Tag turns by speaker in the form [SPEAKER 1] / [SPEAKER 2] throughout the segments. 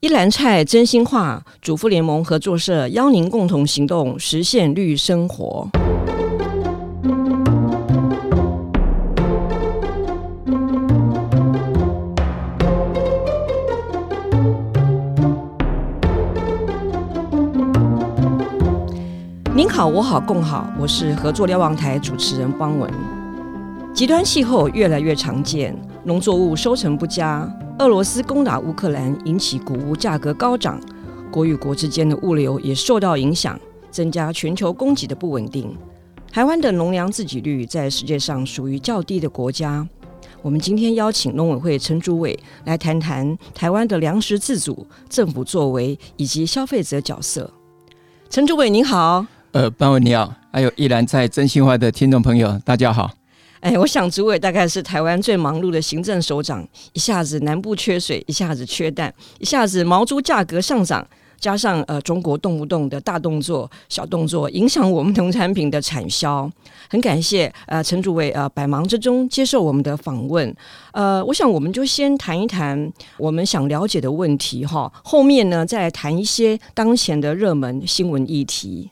[SPEAKER 1] 一篮菜真心话，主妇联盟合作社邀您共同行动，实现绿生活。您好，我好，共好，我是合作瞭望台主持人方文。极端气候越来越常见，农作物收成不佳。俄罗斯攻打乌克兰，引起谷物价格高涨，国与国之间的物流也受到影响，增加全球供给的不稳定。台湾的农粮自给率在世界上属于较低的国家。我们今天邀请农委会陈主委来谈谈台湾的粮食自主、政府作为以及消费者角色。陈主委您好，
[SPEAKER 2] 呃，班委你好，还有依然在真心话的听众朋友，大家好。
[SPEAKER 1] 哎，我想主委大概是台湾最忙碌的行政首长，一下子南部缺水，一下子缺蛋，一下子毛猪价格上涨，加上呃中国动不动的大动作、小动作，影响我们农产品的产销。很感谢呃陈主委呃百忙之中接受我们的访问。呃，我想我们就先谈一谈我们想了解的问题哈，后面呢再谈一些当前的热门新闻议题。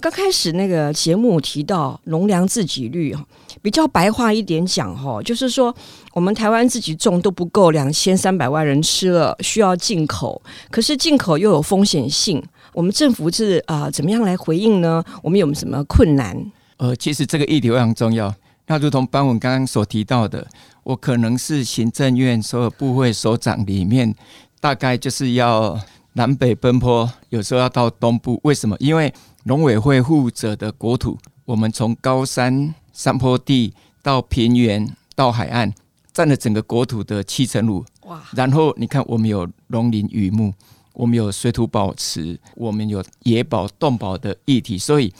[SPEAKER 1] 刚开始那个节目提到农粮自给率，比较白话一点讲哈，就是说我们台湾自己种都不够两千三百万人吃了，需要进口，可是进口又有风险性，我们政府是啊、怎么样来回应呢？我们有什么困难？
[SPEAKER 2] 呃，其实这个议题非常重要。那如同班文刚刚所提到的，我可能是行政院所有部会首长里面，大概就是要南北奔波，有时候要到东部，为什么？因为农委会负责的国土，我们从高山山坡地到平原到海岸，占了整个国土的七成五。哇！然后你看，我们有农林渔牧，我们有水土保持，我们有野保动保的议题，所以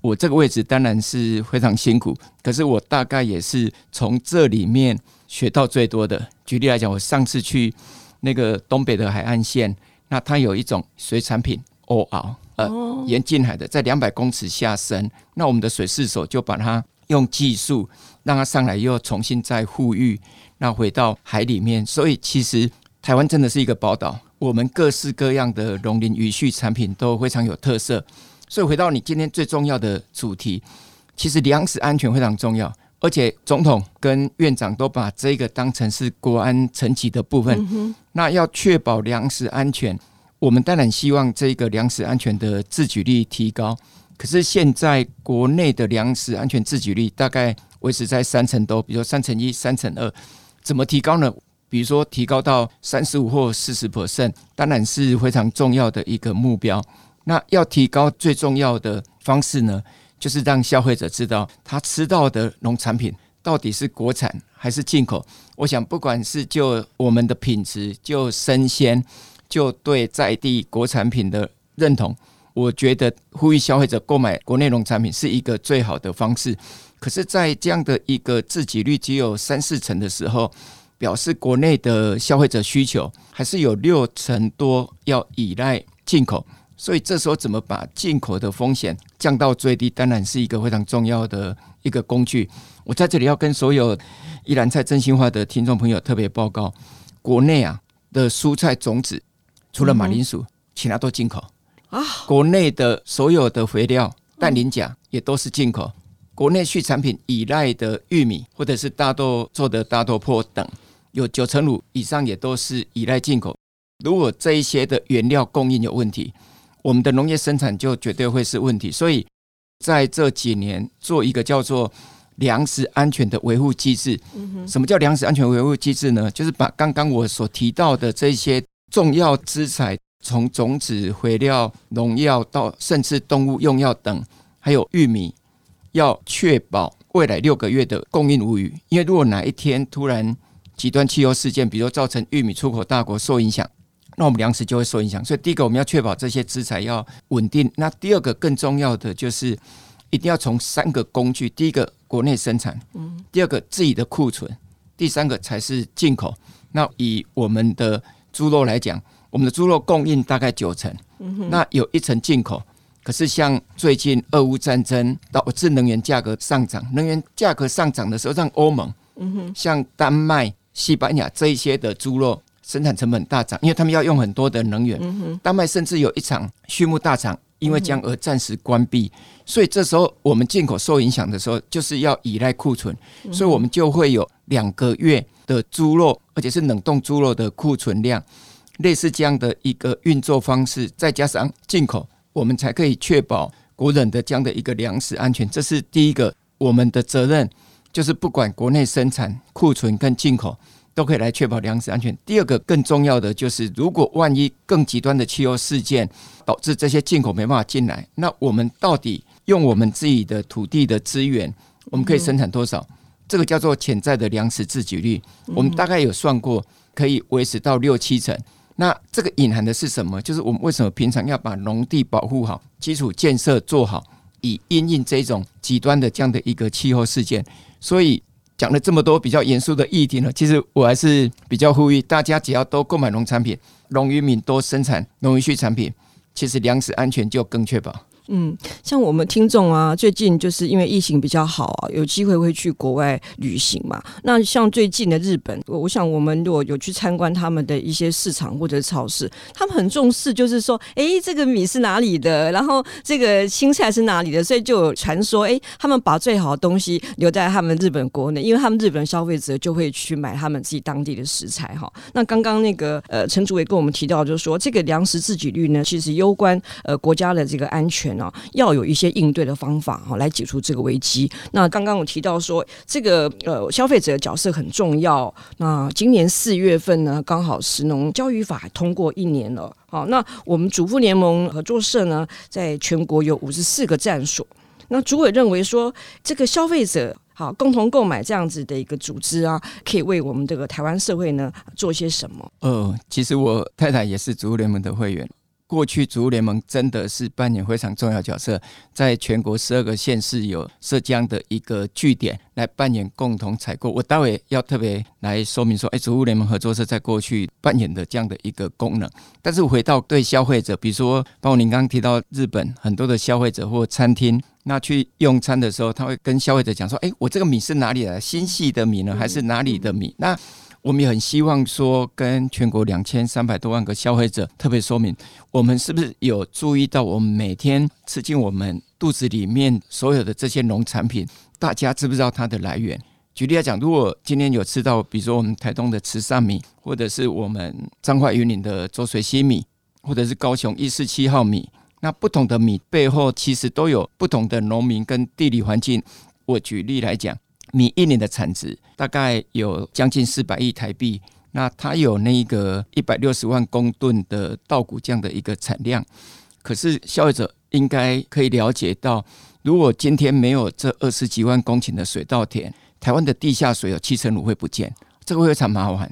[SPEAKER 2] 我这个位置当然是非常辛苦。可是我大概也是从这里面学到最多的。举例来讲，我上次去那个东北的海岸线，那它有一种水产品欧螯。呃，沿近海的，在两百公尺下深，那我们的水试所就把它用技术让它上来，又重新再护育，那回到海里面。所以其实台湾真的是一个宝岛，我们各式各样的农林渔畜产品都非常有特色。所以回到你今天最重要的主题，其实粮食安全非常重要，而且总统跟院长都把这个当成是国安层级的部分。那要确保粮食安全。我们当然希望这个粮食安全的自给率提高，可是现在国内的粮食安全自给率大概维持在三成多，比如说三成一、三成二，怎么提高呢？比如说提高到三十五或四十 percent，当然是非常重要的一个目标。那要提高最重要的方式呢，就是让消费者知道他吃到的农产品到底是国产还是进口。我想，不管是就我们的品质，就生鲜。就对在地国产品的认同，我觉得呼吁消费者购买国内农产品是一个最好的方式。可是，在这样的一个自给率只有三四成的时候，表示国内的消费者需求还是有六成多要依赖进口。所以，这时候怎么把进口的风险降到最低，当然是一个非常重要的一个工具。我在这里要跟所有一篮菜真心话的听众朋友特别报告，国内啊的蔬菜种子。除了马铃薯，其他都进口啊。国内的所有的肥料、氮磷钾也都是进口。国内畜产品依赖的玉米或者是大豆做的大豆粕等，有九成五以上也都是依赖进口。如果这一些的原料供应有问题，我们的农业生产就绝对会是问题。所以在这几年做一个叫做粮食安全的维护机制。什么叫粮食安全维护机制呢？就是把刚刚我所提到的这些。重要资产，从种子、肥料、农药到甚至动物用药等，还有玉米，要确保未来六个月的供应无虞。因为如果哪一天突然极端气候事件，比如造成玉米出口大国受影响，那我们粮食就会受影响。所以第一个我们要确保这些资材要稳定。那第二个更重要的就是一定要从三个工具：第一个国内生产，第二个自己的库存，第三个才是进口。那以我们的猪肉来讲，我们的猪肉供应大概九成，那有一成进口。可是像最近俄乌战争导致能源价格上涨，能源价格上涨的时候，让欧盟、像丹麦、西班牙这一些的猪肉生产成本大涨，因为他们要用很多的能源。丹麦甚至有一场畜牧大厂，因为将而暂时关闭，所以这时候我们进口受影响的时候，就是要依赖库存，所以我们就会有两个月的猪肉，而且是冷冻猪肉的库存量，类似这样的一个运作方式，再加上进口，我们才可以确保国人的这样的一个粮食安全。这是第一个，我们的责任就是不管国内生产、库存跟进口。都可以来确保粮食安全。第二个更重要的就是，如果万一更极端的气候事件导致这些进口没办法进来，那我们到底用我们自己的土地的资源，我们可以生产多少？这个叫做潜在的粮食自给率。我们大概有算过，可以维持到六七成。那这个隐含的是什么？就是我们为什么平常要把农地保护好，基础建设做好，以应应这种极端的这样的一个气候事件。所以。讲了这么多比较严肃的议题呢，其实我还是比较呼吁大家，只要多购买农产品，农渔民多生产农渔畜产品，其实粮食安全就更确保。
[SPEAKER 1] 嗯，像我们听众啊，最近就是因为疫情比较好啊，有机会会去国外旅行嘛。那像最近的日本，我想我们如果有去参观他们的一些市场或者超市，他们很重视，就是说，哎，这个米是哪里的，然后这个青菜是哪里的，所以就有传说，哎，他们把最好的东西留在他们日本国内，因为他们日本消费者就会去买他们自己当地的食材哈。那刚刚那个呃陈主委跟我们提到，就是说这个粮食自给率呢，其实攸关呃国家的这个安全。啊要有一些应对的方法哈，来解除这个危机。那刚刚我提到说，这个呃消费者的角色很重要。那今年四月份呢，刚好食农教育法通过一年了。好，那我们主妇联盟合作社呢，在全国有五十四个站所。那主委认为说，这个消费者好共同购买这样子的一个组织啊，可以为我们这个台湾社会呢做些什么？
[SPEAKER 2] 呃，其实我太太也是主妇联盟的会员。过去，植物联盟真的是扮演非常重要角色，在全国十二个县市有设这样的一个据点来扮演共同采购。我待会要特别来说明说，哎，植物联盟合作社在过去扮演的这样的一个功能。但是回到对消费者，比如说，包括您刚刚提到日本很多的消费者或餐厅，那去用餐的时候，他会跟消费者讲说，哎，我这个米是哪里的？新系的米呢，还是哪里的米？那我们也很希望说，跟全国两千三百多万个消费者特别说明，我们是不是有注意到，我们每天吃进我们肚子里面所有的这些农产品，大家知不知道它的来源？举例来讲，如果今天有吃到，比如说我们台东的池上米，或者是我们彰化云林的浊水溪米，或者是高雄一四七号米，那不同的米背后其实都有不同的农民跟地理环境。我举例来讲。米一年的产值大概有将近四百亿台币，那它有那个一百六十万公吨的稻谷这样的一个产量。可是消费者应该可以了解到，如果今天没有这二十几万公顷的水稻田，台湾的地下水有七成五会不见，这个会非常麻烦。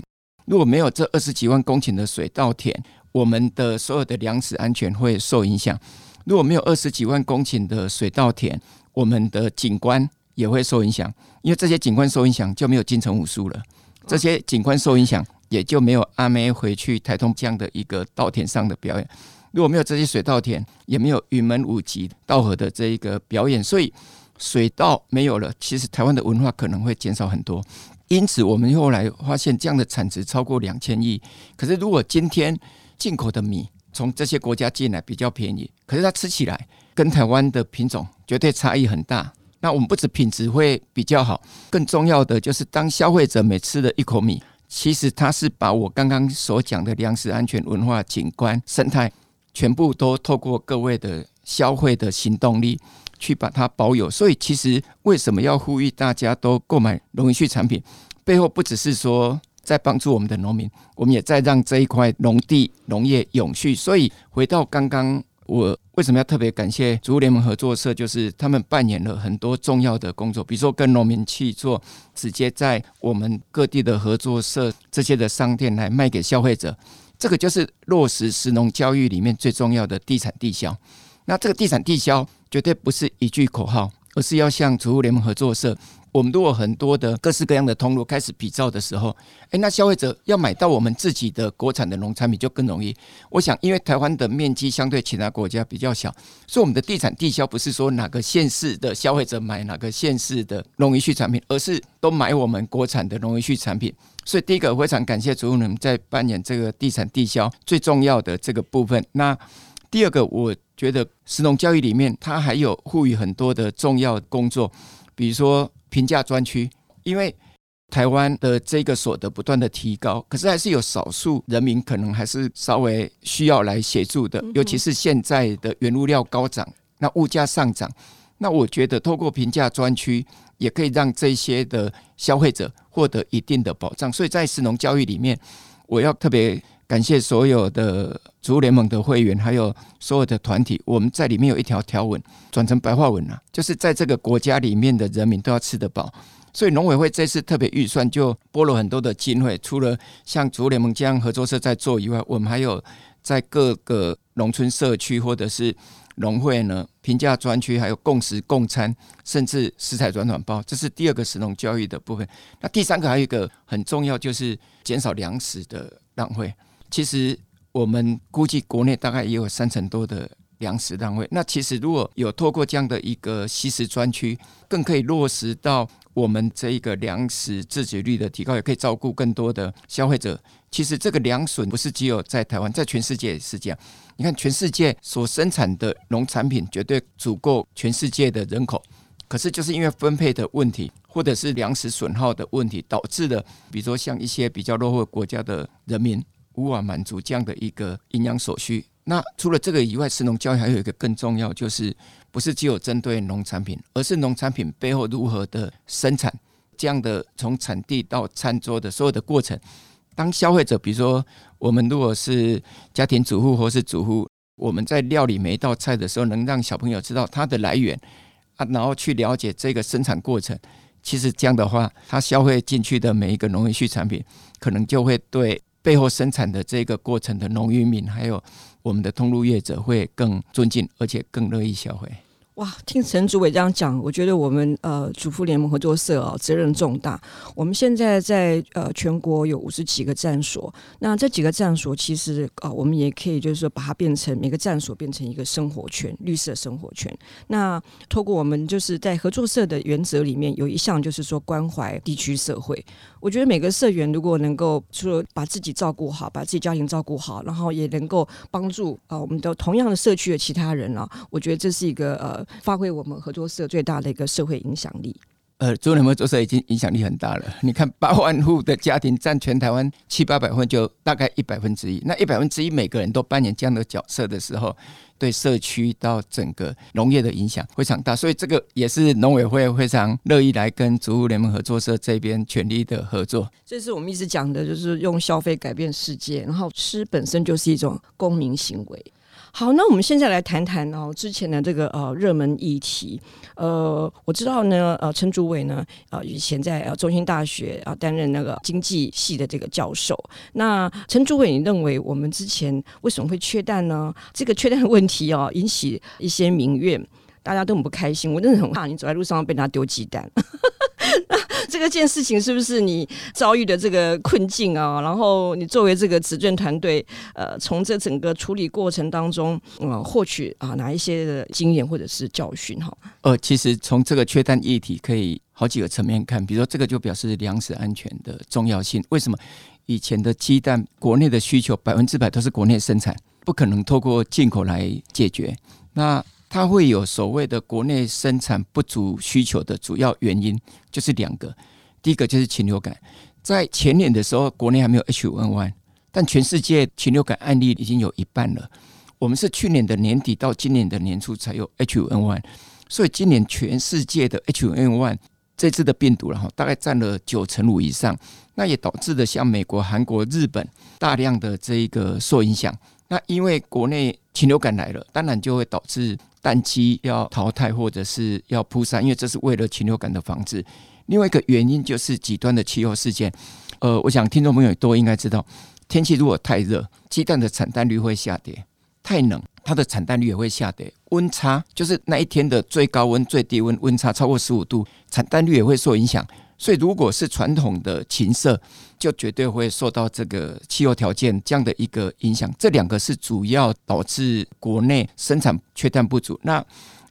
[SPEAKER 2] 如果没有这二十几万公顷的水稻田，我们的所有的粮食安全会受影响。如果没有二十几万公顷的水稻田，我们的景观也会受影响。因为这些景观受影响，就没有金城武术了。这些景观受影响，也就没有阿妹回去台东这样的一个稻田上的表演。如果没有这些水稻田，也没有云门舞集、稻荷的这一个表演。所以水稻没有了，其实台湾的文化可能会减少很多。因此，我们后来发现这样的产值超过两千亿。可是，如果今天进口的米从这些国家进来比较便宜，可是它吃起来跟台湾的品种绝对差异很大。那我们不止品质会比较好，更重要的就是当消费者每吃了一口米，其实他是把我刚刚所讲的粮食安全、文化、景观、生态，全部都透过各位的消费的行动力去把它保有。所以，其实为什么要呼吁大家都购买农渔畜产品？背后不只是说在帮助我们的农民，我们也在让这一块农地农业永续。所以，回到刚刚。我为什么要特别感谢植物联盟合作社？就是他们扮演了很多重要的工作，比如说跟农民去做直接在我们各地的合作社这些的商店来卖给消费者，这个就是落实食农教育里面最重要的地产地销。那这个地产地销绝对不是一句口号，而是要向植物联盟合作社我们如果很多的各式各样的通路开始比照的时候，诶，那消费者要买到我们自己的国产的农产品就更容易。我想，因为台湾的面积相对其他国家比较小，所以我们的地产地销不是说哪个县市的消费者买哪个县市的农渔畜产品，而是都买我们国产的农渔畜产品。所以，第一个非常感谢主任在扮演这个地产地销最重要的这个部分。那第二个，我觉得食农教育里面它还有赋予很多的重要工作，比如说平价专区，因为台湾的这个所得不断的提高，可是还是有少数人民可能还是稍微需要来协助的，尤其是现在的原物料高涨，那物价上涨，那我觉得透过平价专区也可以让这些的消费者获得一定的保障，所以在食农教育里面，我要特别。感谢所有的主妇联盟的会员，还有所有的团体。我们在里面有一条条文，转成白话文了，就是在这个国家里面的人民都要吃得饱。所以农委会这次特别预算就拨了很多的经费，除了像竹联盟这样合作社在做以外，我们还有在各个农村社区或者是农会呢，平价专区，还有共食共餐，甚至食材转转包，这是第二个食农教育的部分。那第三个还有一个很重要，就是减少粮食的浪费。其实我们估计国内大概也有三成多的粮食浪费。那其实如果有透过这样的一个惜食专区，更可以落实到我们这一个粮食自给率的提高，也可以照顾更多的消费者。其实这个粮损不是只有在台湾，在全世界也是这样。你看，全世界所生产的农产品绝对足够全世界的人口，可是就是因为分配的问题，或者是粮食损耗的问题，导致了比如说像一些比较落后国家的人民。无法满足这样的一个营养所需。那除了这个以外，食农教育还有一个更重要，就是不是只有针对农产品，而是农产品背后如何的生产，这样的从产地到餐桌的所有的过程。当消费者，比如说我们如果是家庭主妇或是主妇，我们在料理每一道菜的时候，能让小朋友知道它的来源啊，然后去了解这个生产过程。其实这样的话，他消费进去的每一个农业畜产品，可能就会对。背后生产的这个过程的农渔民，还有我们的通路业者会更尊敬，而且更乐意消费。
[SPEAKER 1] 哇，听陈主委这样讲，我觉得我们呃主妇联盟合作社啊责任重大。我们现在在呃全国有五十几个站所，那这几个站所其实啊、呃，我们也可以就是说把它变成每个站所变成一个生活圈，绿色生活圈。那透过我们就是在合作社的原则里面有一项就是说关怀地区社会。我觉得每个社员如果能够说把自己照顾好，把自己家庭照顾好，然后也能够帮助啊、我们的同样的社区的其他人啊，我觉得这是一个呃。发挥我们合作社最大的一个社会影响力。
[SPEAKER 2] 呃，主妇联合作社已经影响力很大了。你看，八万户的家庭占全台湾七八百户，就大概一百分之一。那一百分之一每个人都扮演这样的角色的时候，对社区到整个农业的影响非常大。所以这个也是农委会非常乐意来跟植物联盟合作社这边全力的合作。
[SPEAKER 1] 这是我们一直讲的，就是用消费改变世界，然后吃本身就是一种公民行为。好，那我们现在来谈谈哦，之前的这个呃热门议题。呃，我知道呢，呃，陈主委呢，呃，以前在呃中兴大学啊担任那个经济系的这个教授。那陈主委，你认为我们之前为什么会缺蛋呢？这个缺蛋的问题哦，引起一些民怨，大家都很不开心。我真的很怕你走在路上被人家丢鸡蛋。这个件事情是不是你遭遇的这个困境啊？然后你作为这个执政团队，呃，从这整个处理过程当中，呃，获取啊哪一些的经验或者是教训哈？
[SPEAKER 2] 呃，其实从这个缺蛋议题可以好几个层面看，比如说这个就表示粮食安全的重要性。为什么以前的鸡蛋国内的需求百分之百都是国内生产，不可能透过进口来解决？那它会有所谓的国内生产不足需求的主要原因，就是两个。第一个就是禽流感，在前年的时候，国内还没有 H5N1，但全世界禽流感案例已经有一半了。我们是去年的年底到今年的年初才有 H5N1，所以今年全世界的 H5N1 这次的病毒然后大概占了九成五以上，那也导致了像美国、韩国、日本大量的这一个受影响。那因为国内禽流感来了，当然就会导致。蛋鸡要淘汰或者是要扑杀，因为这是为了禽流感的防治。另外一个原因就是极端的气候事件。呃，我想听众朋友都应该知道，天气如果太热，鸡蛋的产蛋率会下跌；太冷，它的产蛋率也会下跌。温差就是那一天的最高温、最低温温差超过十五度，产蛋率也会受影响。所以，如果是传统的琴瑟，就绝对会受到这个气候条件这样的一个影响。这两个是主要导致国内生产缺蛋不足。那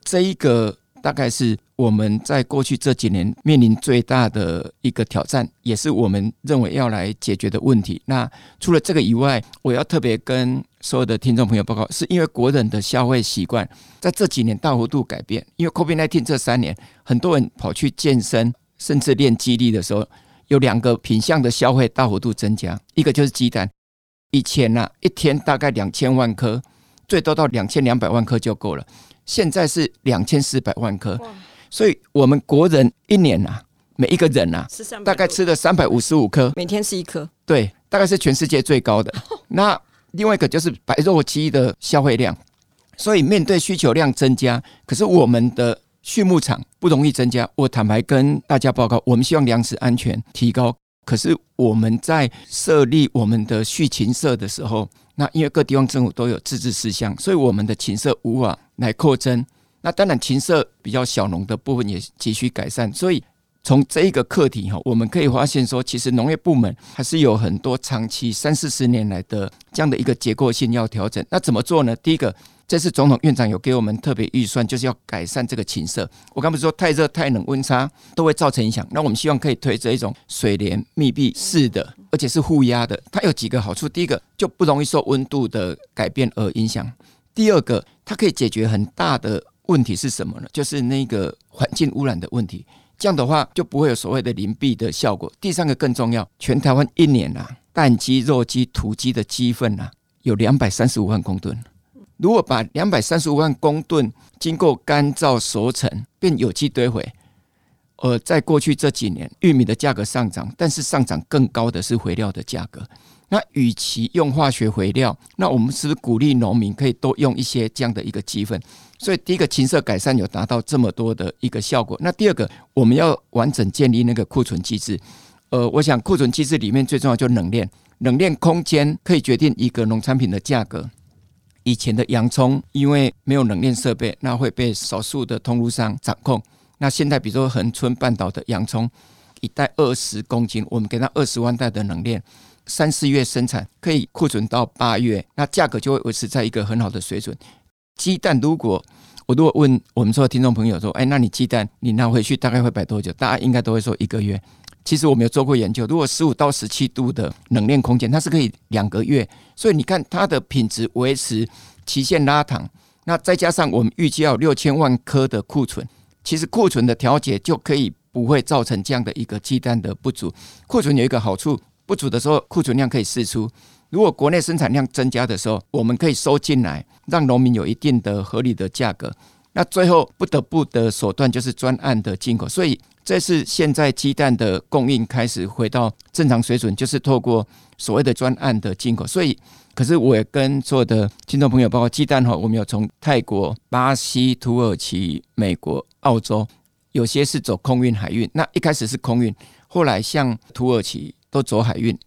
[SPEAKER 2] 这一个大概是我们在过去这几年面临最大的一个挑战，也是我们认为要来解决的问题。那除了这个以外，我要特别跟所有的听众朋友报告，是因为国人的消费习惯在这几年大幅度改变。因为 COVID-19 这三年，很多人跑去健身。甚至练肌力的时候，有两个品项的消费大幅度增加，一个就是鸡蛋。以前呢、啊，一天大概两千万颗，最多到两千两百万颗就够了。现在是两千四百万颗，所以我们国人一年啊，每一个人啊，大概吃了三百五十五颗，
[SPEAKER 1] 每天吃一颗，
[SPEAKER 2] 对，大概是全世界最高的。那另外一个就是白肉鸡的消费量，所以面对需求量增加，可是我们的。畜牧场不容易增加，我坦白跟大家报告，我们希望粮食安全提高。可是我们在设立我们的畜禽舍的时候，那因为各地方政府都有自治事项，所以我们的禽舍无法来扩增。那当然禽舍比较小农的部分也急需改善。所以从这一个课题哈，我们可以发现说，其实农业部门还是有很多长期三四十年来的这样的一个结构性要调整。那怎么做呢？第一个。这次总统院长有给我们特别预算，就是要改善这个禽舍。我刚不是说太热、太冷、温差都会造成影响。那我们希望可以推这一种水帘密闭式的，而且是负压的。它有几个好处：第一个就不容易受温度的改变而影响；第二个，它可以解决很大的问题是什么呢？就是那个环境污染的问题。这样的话就不会有所谓的邻避的效果。第三个更重要，全台湾一年啊，蛋鸡、肉鸡、土鸡的鸡粪啊，有两百三十五万公吨。如果把两百三十五万公吨经过干燥熟成变有机堆肥，呃，在过去这几年，玉米的价格上涨，但是上涨更高的是肥料的价格。那与其用化学肥料，那我们是不是鼓励农民可以多用一些这样的一个鸡粪？所以第一个禽舍改善有达到这么多的一个效果。那第二个，我们要完整建立那个库存机制。呃，我想库存机制里面最重要就是冷链，冷链空间可以决定一个农产品的价格。以前的洋葱因为没有冷链设备，那会被少数的通路商掌控。那现在比如说恒春半岛的洋葱，一袋二十公斤，我们给它二十万袋的冷链，三四月生产可以库存到八月，那价格就会维持在一个很好的水准。鸡蛋如果我如果问我们说听众朋友说，哎，那你鸡蛋你拿回去大概会摆多久？大家应该都会说一个月。其实我们有做过研究，如果十五到十七度的冷链空间，它是可以两个月。所以你看它的品质维持期限拉长，那再加上我们预计要六千万颗的库存，其实库存的调节就可以不会造成这样的一个鸡蛋的不足。库存有一个好处，不足的时候库存量可以释出。如果国内生产量增加的时候，我们可以收进来，让农民有一定的合理的价格。那最后不得不的手段就是专案的进口，所以。这是现在鸡蛋的供应开始回到正常水准，就是透过所谓的专案的进口。所以，可是我也跟所有的听众朋友，包括鸡蛋哈，我们有从泰国、巴西、土耳其、美国、澳洲，有些是走空运海运。那一开始是空运，后来像土耳其都走海运。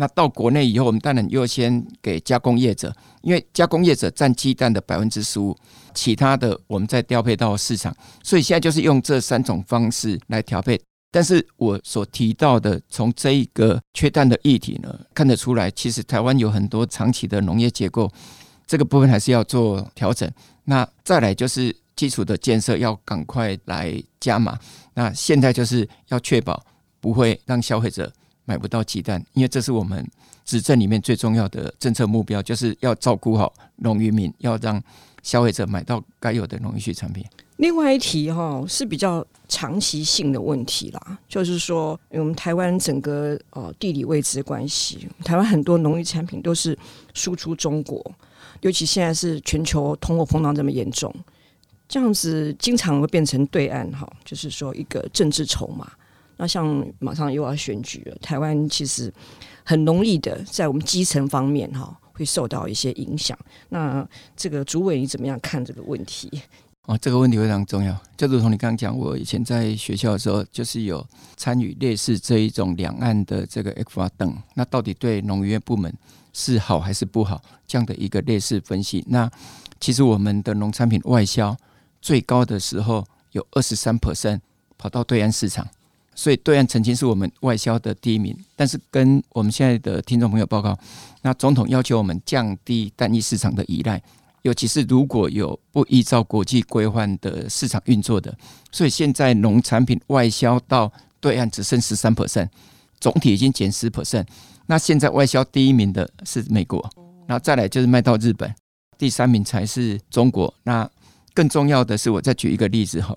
[SPEAKER 2] 那到国内以后，我们当然优先给加工业者，因为加工业者占鸡蛋的百分之十五，其他的我们再调配到市场。所以现在就是用这三种方式来调配。但是我所提到的，从这一个缺蛋的议题呢，看得出来，其实台湾有很多长期的农业结构，这个部分还是要做调整。那再来就是基础的建设要赶快来加码。那现在就是要确保不会让消费者。买不到鸡蛋，因为这是我们执政里面最重要的政策目标，就是要照顾好农渔民，要让消费者买到该有的农渔畜产品。
[SPEAKER 1] 另外一题哈是比较长期性的问题啦，就是说，我们台湾整个呃地理位置的关系，台湾很多农渔产品都是输出中国，尤其现在是全球通货膨胀这么严重，这样子经常会变成对岸哈，就是说一个政治筹码。那像马上又要选举了，台湾其实很容易的在我们基层方面哈会受到一些影响。那这个主委你怎么样看这个问题？
[SPEAKER 2] 哦，这个问题非常重要。就如同你刚刚讲，我以前在学校的时候，就是有参与类似这一种两岸的这个 ECFA 等，那到底对农业部门是好还是不好？这样的一个类似分析。那其实我们的农产品外销最高的时候有二十三 percent 跑到对岸市场，所以对岸曾经是我们外销的第一名。但是跟我们现在的听众朋友报告，那总统要求我们降低单一市场的依赖。尤其是如果有不依照国际规范的市场运作的，所以现在农产品外销到对岸只剩十三 percent，总体已经减十 percent。那现在外销第一名的是美国，然后再来就是卖到日本，第三名才是中国。那更重要的是，我再举一个例子哈，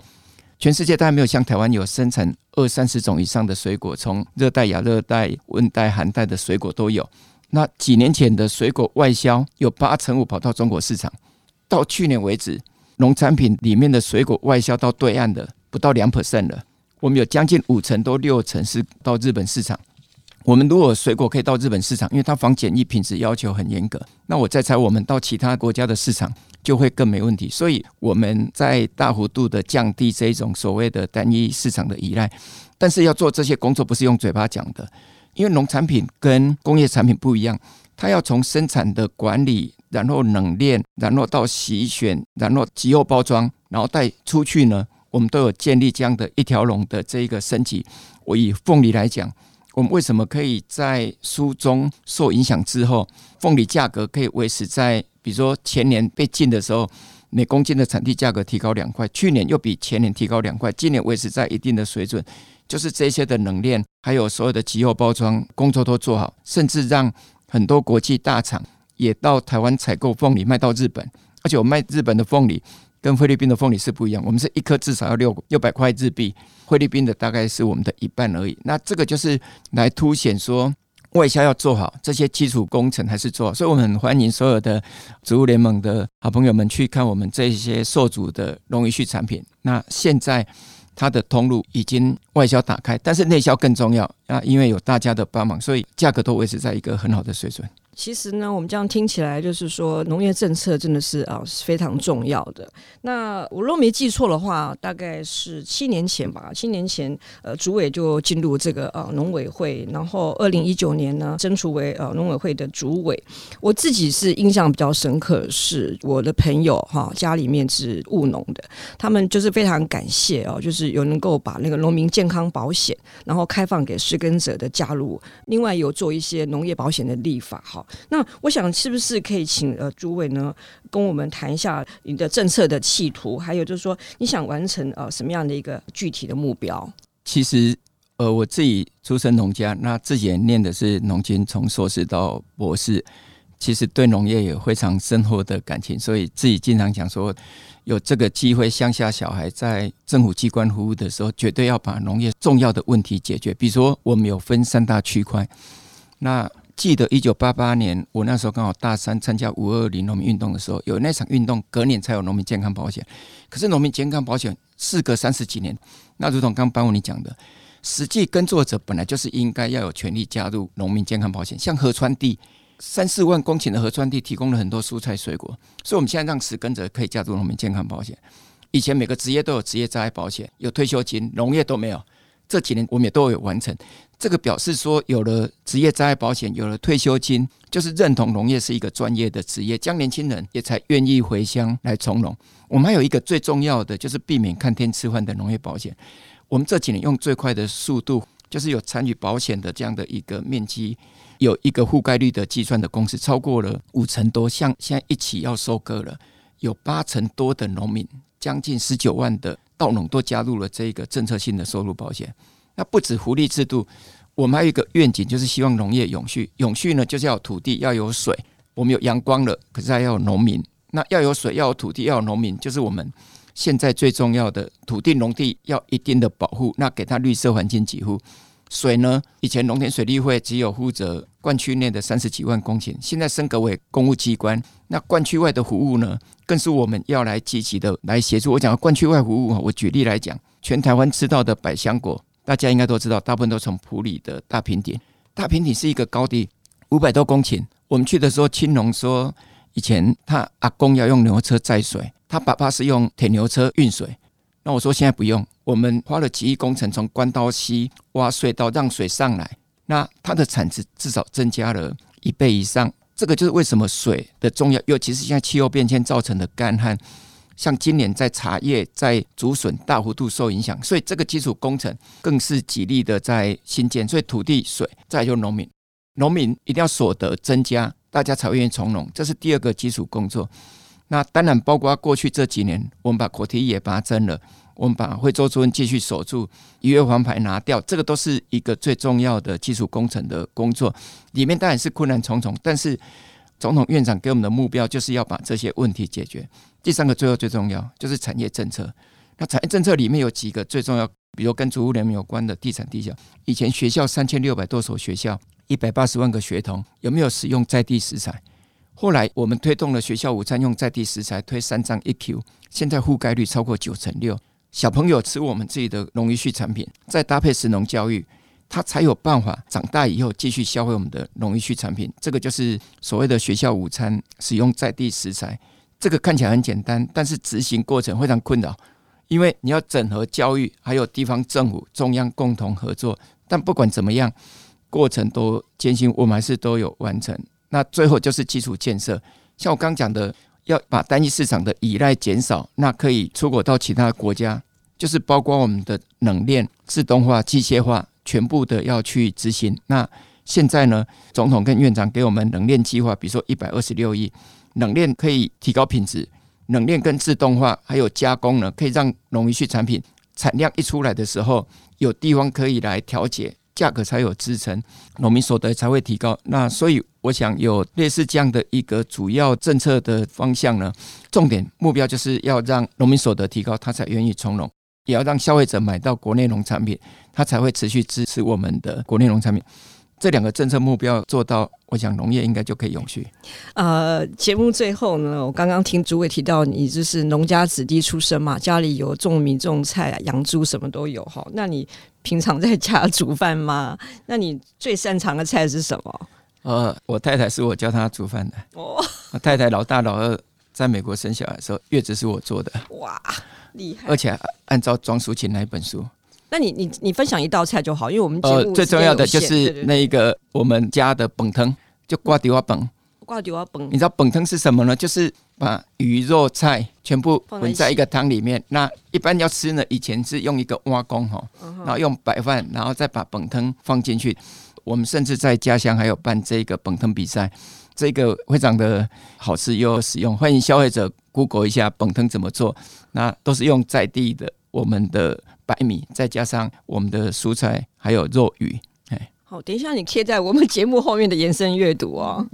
[SPEAKER 2] 全世界大概没有像台湾有生产二三十种以上的水果，从热带、亚热带、温带、寒带的水果都有。那几年前的水果外销有八成五跑到中国市场，到去年为止，农产品里面的水果外销到对岸的不到两 percent 了。我们有将近五成都六成是到日本市场。我们如果水果可以到日本市场，因为它防检疫品质要求很严格，那我再猜我们到其他国家的市场就会更没问题。所以我们在大幅度的降低这种所谓的单一市场的依赖，但是要做这些工作不是用嘴巴讲的。因为农产品跟工业产品不一样，它要从生产的管理，然后冷链，然后到洗选，然后集后包装，然后带出去呢，我们都有建立这样的一条龙的这一个升级。我以凤梨来讲，我们为什么可以在书中受影响之后，凤梨价格可以维持在，比如说前年被禁的时候，每公斤的产地价格提高两块，去年又比前年提高两块，今年维持在一定的水准。就是这些的冷链，还有所有的集后包装工作都做好，甚至让很多国际大厂也到台湾采购凤梨卖到日本。而且我卖日本的凤梨跟菲律宾的凤梨是不一样，我们是一颗至少要六六百块日币，菲律宾的大概是我们的一半而已。那这个就是来凸显说外销要做好，这些基础工程还是做好。所以我们很欢迎所有的植物联盟的好朋友们去看我们这些受阻的农渔畜产品。那现在。它的通路已经外销打开，但是内销更重要啊，因为有大家的帮忙，所以价格都维持在一个很好的水准。
[SPEAKER 1] 其实呢，我们这样听起来就是说，农业政策真的是啊是非常重要的。那我若没记错的话，大概是七年前吧。七年前，呃，主委就进入这个呃农委会，然后二零一九年呢，争取为呃农委会的主委。我自己是印象比较深刻，是我的朋友哈，家里面是务农的，他们就是非常感谢哦，就是有能够把那个农民健康保险，然后开放给失耕者的加入，另外有做一些农业保险的立法哈。那我想是不是可以请呃诸位呢，跟我们谈一下你的政策的企图，还有就是说你想完成呃什么样的一个具体的目标？
[SPEAKER 2] 其实呃我自己出身农家，那自己也念的是农经，从硕士到博士，其实对农业有非常深厚的感情，所以自己经常讲说，有这个机会乡下小孩在政府机关服务的时候，绝对要把农业重要的问题解决。比如说我们有分三大区块，那。记得一九八八年，我那时候刚好大三参加五二零农民运动的时候，有那场运动，隔年才有农民健康保险。可是农民健康保险事隔三十几年，那如同刚班文你讲的，实际耕作者本来就是应该要有权利加入农民健康保险。像河川地三四万公顷的河川地，提供了很多蔬菜水果，所以我们现在让实耕者可以加入农民健康保险。以前每个职业都有职业灾害保险，有退休金，农业都没有。这几年我们也都有完成。这个表示说，有了职业灾害保险，有了退休金，就是认同农业是一个专业的职业，将年轻人也才愿意回乡来从农。我们还有一个最重要的，就是避免看天吃饭的农业保险。我们这几年用最快的速度，就是有参与保险的这样的一个面积，有一个覆盖率的计算的公式，超过了五成多。像现在一起要收割了，有八成多的农民，将近十九万的稻农都加入了这个政策性的收入保险。那不止福利制度，我们还有一个愿景，就是希望农业永续。永续呢，就是要土地，要有水。我们有阳光了，可是还要有农民。那要有水，要有土地，要有农民，就是我们现在最重要的土地、农地要一定的保护。那给它绿色环境给付。水呢，以前农田水利会只有负责灌区内的三十几万公顷，现在升格为公务机关。那灌区外的服务呢，更是我们要来积极的来协助。我讲灌区外服务，我举例来讲，全台湾吃到的百香果。大家应该都知道，大部分都从普里的大平顶。大平顶是一个高地，五百多公顷。我们去的时候，青龙说以前他阿公要用牛车载水，他爸爸是用铁牛车运水。那我说现在不用，我们花了几亿工程，从关刀溪挖隧道让水上来，那它的产值至少增加了一倍以上。这个就是为什么水的重要，尤其是现在气候变迁造成的干旱，像今年在茶叶、在竹笋大幅度受影响，所以这个基础工程更是极力的在新建。所以土地、水，再就农民，农民一定要所得增加，大家才愿意从农，这是第二个基础工作。那当然，包括过去这几年，我们把国体也拔针了，我们把惠州村继续守住，乙月黄牌拿掉，这个都是一个最重要的基础工程的工作。里面当然是困难重重，但是总统院长给我们的目标就是要把这些问题解决。第三个最后最重要就是产业政策。那产业政策里面有几个最重要，比如跟主妇联盟有关的地产地消。以前学校三千六百多所学校，一百八十万个学童，有没有使用在地食材？后来我们推动了学校午餐用在地食材，推三张一 Q，现在覆盖率超过九成六。小朋友吃我们自己的农渔畜产品，再搭配食农教育，他才有办法长大以后继续消费我们的农渔畜产品。这个就是所谓的学校午餐使用在地食材。这个看起来很简单，但是执行过程非常困扰，因为你要整合教育还有地方政府、中央共同合作。但不管怎么样，过程都艰辛，我们还是都有完成。那最后就是基础建设，像我刚讲的，要把单一市场的依赖减少，那可以出口到其他国家，就是包括我们的冷链自动化、机械化，全部的要去执行。那现在呢，总统跟院长给我们冷链计划，比如说一百二十六亿，冷链可以提高品质，冷链跟自动化还有加工呢，可以让农渔畜产品产量一出来的时候，有地方可以来调节。价格才有支撑，农民所得才会提高。那所以我想有类似这样的一个主要政策的方向呢，重点目标就是要让农民所得提高，他才愿意从农，也要让消费者买到国内农产品，他才会持续支持我们的国内农产品。这两个政策目标做到，我想农业应该就可以永续。
[SPEAKER 1] 呃，节目最后呢，我刚刚听主委提到，你就是农家子弟出身嘛，家里有种米、种菜、养猪，什么都有哈。那你平常在家煮饭吗？那你最擅长的菜是什么？
[SPEAKER 2] 呃，我太太是我教她煮饭的。哦，我太太老大、老二在美国生小孩的时候，月子是我做的。哇，厉害！而且按照庄淑琴那一本书。
[SPEAKER 1] 那你你你分享一道菜就好，因为我
[SPEAKER 2] 们最重要的就是那一个我们家的本汤，就挂地瓦本。
[SPEAKER 1] 挂地瓦本，
[SPEAKER 2] 你知道本汤是什么呢？就是把鱼肉菜全部混在一个汤里面。那一般要吃呢，以前是用一个挖工哈，然后用白饭，然后再把本汤放进去。我们甚至在家乡还有办这个本汤比赛，这个非常的好吃又实用。欢迎消费者 Google 一下本藤怎么做，那都是用在地的我们的。白米再加上我们的蔬菜，还有肉鱼。
[SPEAKER 1] 好，等一下，你贴在我们节目后面的延伸阅读哦。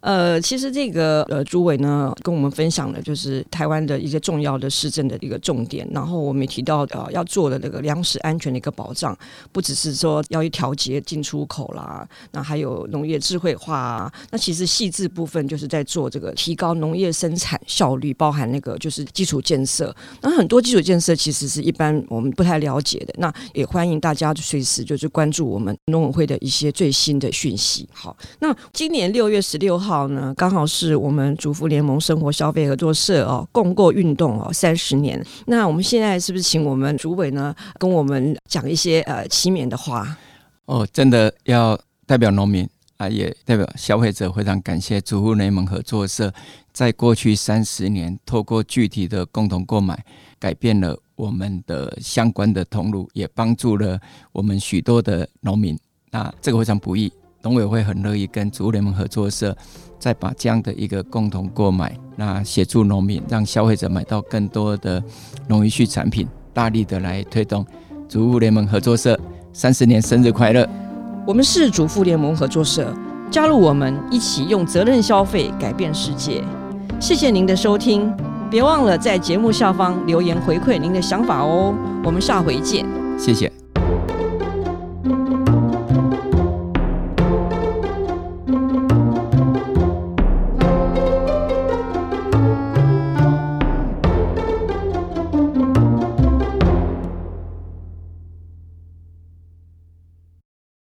[SPEAKER 1] 呃，其实这个呃，朱伟呢跟我们分享的就是台湾的一些重要的市政的一个重点。然后我们也提到呃，要做的那个粮食安全的一个保障，不只是说要去调节进出口啦，那还有农业智慧化啊。那其实细致部分就是在做这个提高农业生产效率，包含那个就是基础建设。那很多基础建设其实是一般我们不太了解的。那也欢迎大家随时就是关注我们农委会的一些最新的讯息。好，那今年六月十六号呢，刚好是我们主妇联盟生活消费合作社哦共构运动哦三十年。那我们现在是不是请我们主委呢，跟我们讲一些呃期勉的话？
[SPEAKER 2] 哦，真的要代表农民啊，也代表消费者，非常感谢主妇联盟合作社在过去三十年，透过具体的共同购买，改变了我们的相关的通路，也帮助了我们许多的农民。那这个非常不易，农委会很乐意跟植物联盟合作社，再把这样的一个共同购买，那协助农民，让消费者买到更多的农渔畜产品，大力的来推动植物联盟合作社三十年生日快乐！
[SPEAKER 1] 我们是主妇联盟合作社，加入我们一起用责任消费改变世界。谢谢您的收听，别忘了在节目下方留言回馈您的想法哦。我们下回见，
[SPEAKER 2] 谢谢。